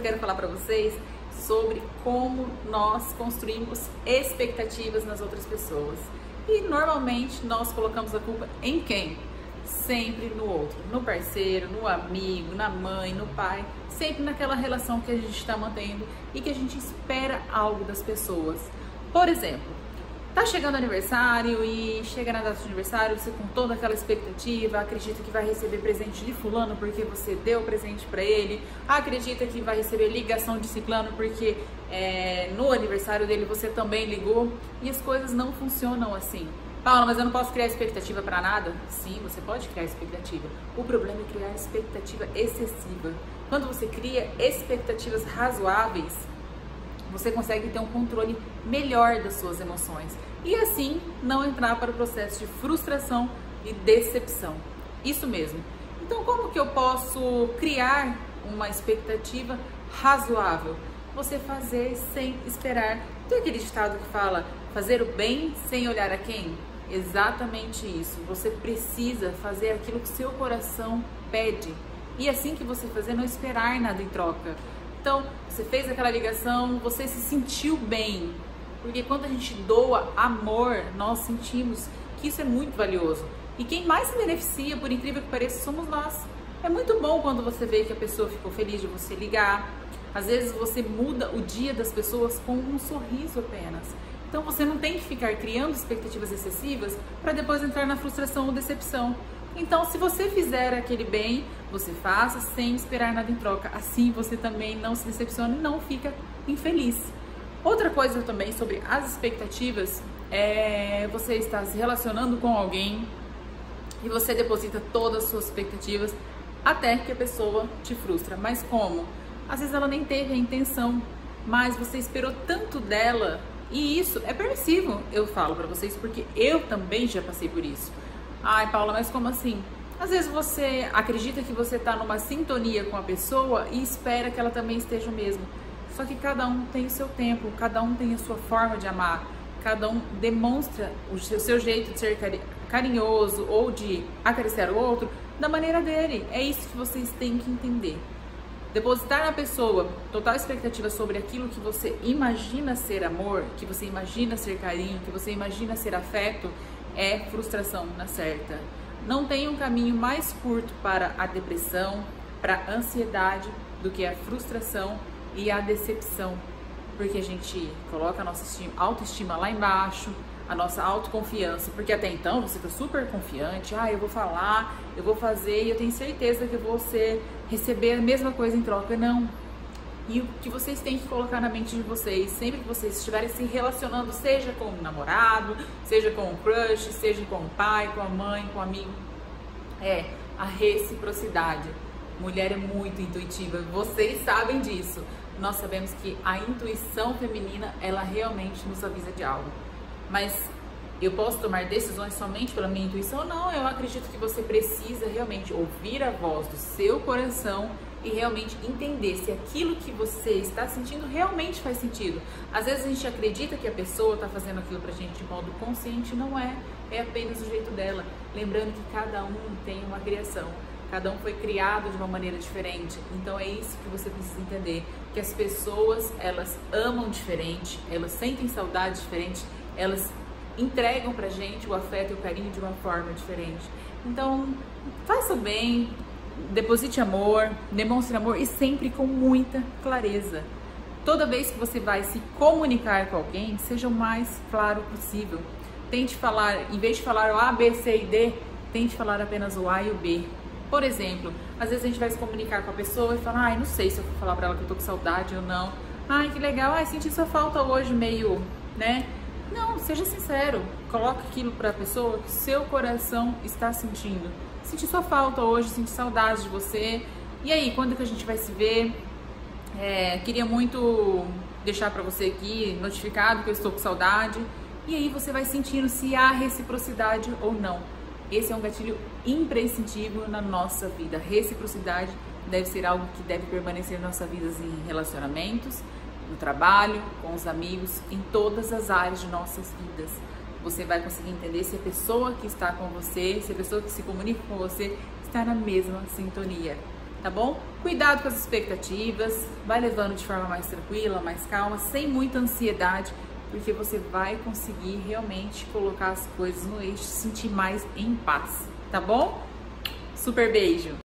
quero falar para vocês sobre como nós construímos expectativas nas outras pessoas. E normalmente nós colocamos a culpa em quem? Sempre no outro, no parceiro, no amigo, na mãe, no pai, sempre naquela relação que a gente está mantendo e que a gente espera algo das pessoas. Por exemplo, Tá chegando aniversário e chega na data de aniversário, você com toda aquela expectativa, acredita que vai receber presente de fulano porque você deu presente para ele, acredita que vai receber ligação de ciclano porque é, no aniversário dele você também ligou e as coisas não funcionam assim. Paula, mas eu não posso criar expectativa para nada? Sim, você pode criar expectativa. O problema é criar expectativa excessiva. Quando você cria expectativas razoáveis, você consegue ter um controle melhor das suas emoções e assim não entrar para o processo de frustração e decepção. Isso mesmo. Então, como que eu posso criar uma expectativa razoável? Você fazer sem esperar. Tem aquele ditado que fala fazer o bem sem olhar a quem? Exatamente isso. Você precisa fazer aquilo que seu coração pede. E assim que você fazer, não esperar nada em troca. Então, você fez aquela ligação, você se sentiu bem. Porque quando a gente doa amor, nós sentimos que isso é muito valioso. E quem mais se beneficia, por incrível que pareça, somos nós. É muito bom quando você vê que a pessoa ficou feliz de você ligar. Às vezes você muda o dia das pessoas com um sorriso apenas. Então você não tem que ficar criando expectativas excessivas para depois entrar na frustração ou decepção. Então, se você fizer aquele bem, você faça sem esperar nada em troca. Assim você também não se decepciona e não fica infeliz. Outra coisa também sobre as expectativas é você estar se relacionando com alguém e você deposita todas as suas expectativas até que a pessoa te frustra. Mas como? Às vezes ela nem teve a intenção, mas você esperou tanto dela e isso é permissivo, eu falo para vocês, porque eu também já passei por isso. Ai, Paula, mas como assim? Às vezes você acredita que você está numa sintonia com a pessoa e espera que ela também esteja o mesmo. Só que cada um tem o seu tempo, cada um tem a sua forma de amar, cada um demonstra o seu jeito de ser carinhoso ou de acariciar o outro da maneira dele. É isso que vocês têm que entender. Depositar na pessoa total expectativa sobre aquilo que você imagina ser amor, que você imagina ser carinho, que você imagina ser afeto, é frustração na certa. Não tem um caminho mais curto para a depressão, para a ansiedade, do que a frustração e a decepção. Porque a gente coloca a nossa autoestima lá embaixo, a nossa autoconfiança, porque até então você está super confiante, ah, eu vou falar, eu vou fazer e eu tenho certeza que você receber a mesma coisa em troca. Não, e o que vocês têm que colocar na mente de vocês, sempre que vocês estiverem se relacionando, seja com o namorado, seja com o crush, seja com o pai, com a mãe, com o amigo, é a reciprocidade. Mulher é muito intuitiva, vocês sabem disso. Nós sabemos que a intuição feminina, ela realmente nos avisa de algo. Mas eu posso tomar decisões somente pela minha intuição? Não, eu acredito que você precisa realmente ouvir a voz do seu coração e realmente entender se aquilo que você está sentindo realmente faz sentido. Às vezes a gente acredita que a pessoa está fazendo aquilo pra gente de modo consciente, não é, é apenas o jeito dela. Lembrando que cada um tem uma criação, cada um foi criado de uma maneira diferente. Então é isso que você precisa entender, que as pessoas, elas amam diferente, elas sentem saudade diferente, elas entregam pra gente o afeto e o carinho de uma forma diferente. Então, faça o bem, deposite amor, demonstre amor e sempre com muita clareza. Toda vez que você vai se comunicar com alguém, seja o mais claro possível. Tente falar, em vez de falar o A, B, C e D, tente falar apenas o A e o B. Por exemplo, às vezes a gente vai se comunicar com a pessoa e fala, ai, não sei se eu vou falar pra ela que eu tô com saudade ou não. Ai, que legal, ai, senti sua falta hoje meio, né? Não, seja sincero. Coloque aquilo para a pessoa que seu coração está sentindo. Senti sua falta hoje, senti saudade de você. E aí, quando que a gente vai se ver? É, queria muito deixar para você aqui notificado que eu estou com saudade. E aí você vai sentindo se há reciprocidade ou não. Esse é um gatilho imprescindível na nossa vida. Reciprocidade deve ser algo que deve permanecer na nossa vida em relacionamentos, no trabalho, com os amigos, em todas as áreas de nossas vidas. Você vai conseguir entender se a pessoa que está com você, se a pessoa que se comunica com você está na mesma sintonia. tá bom? Cuidado com as expectativas, vai levando de forma mais tranquila, mais calma, sem muita ansiedade, porque você vai conseguir realmente colocar as coisas no eixo, se sentir mais em paz, tá bom? Super beijo!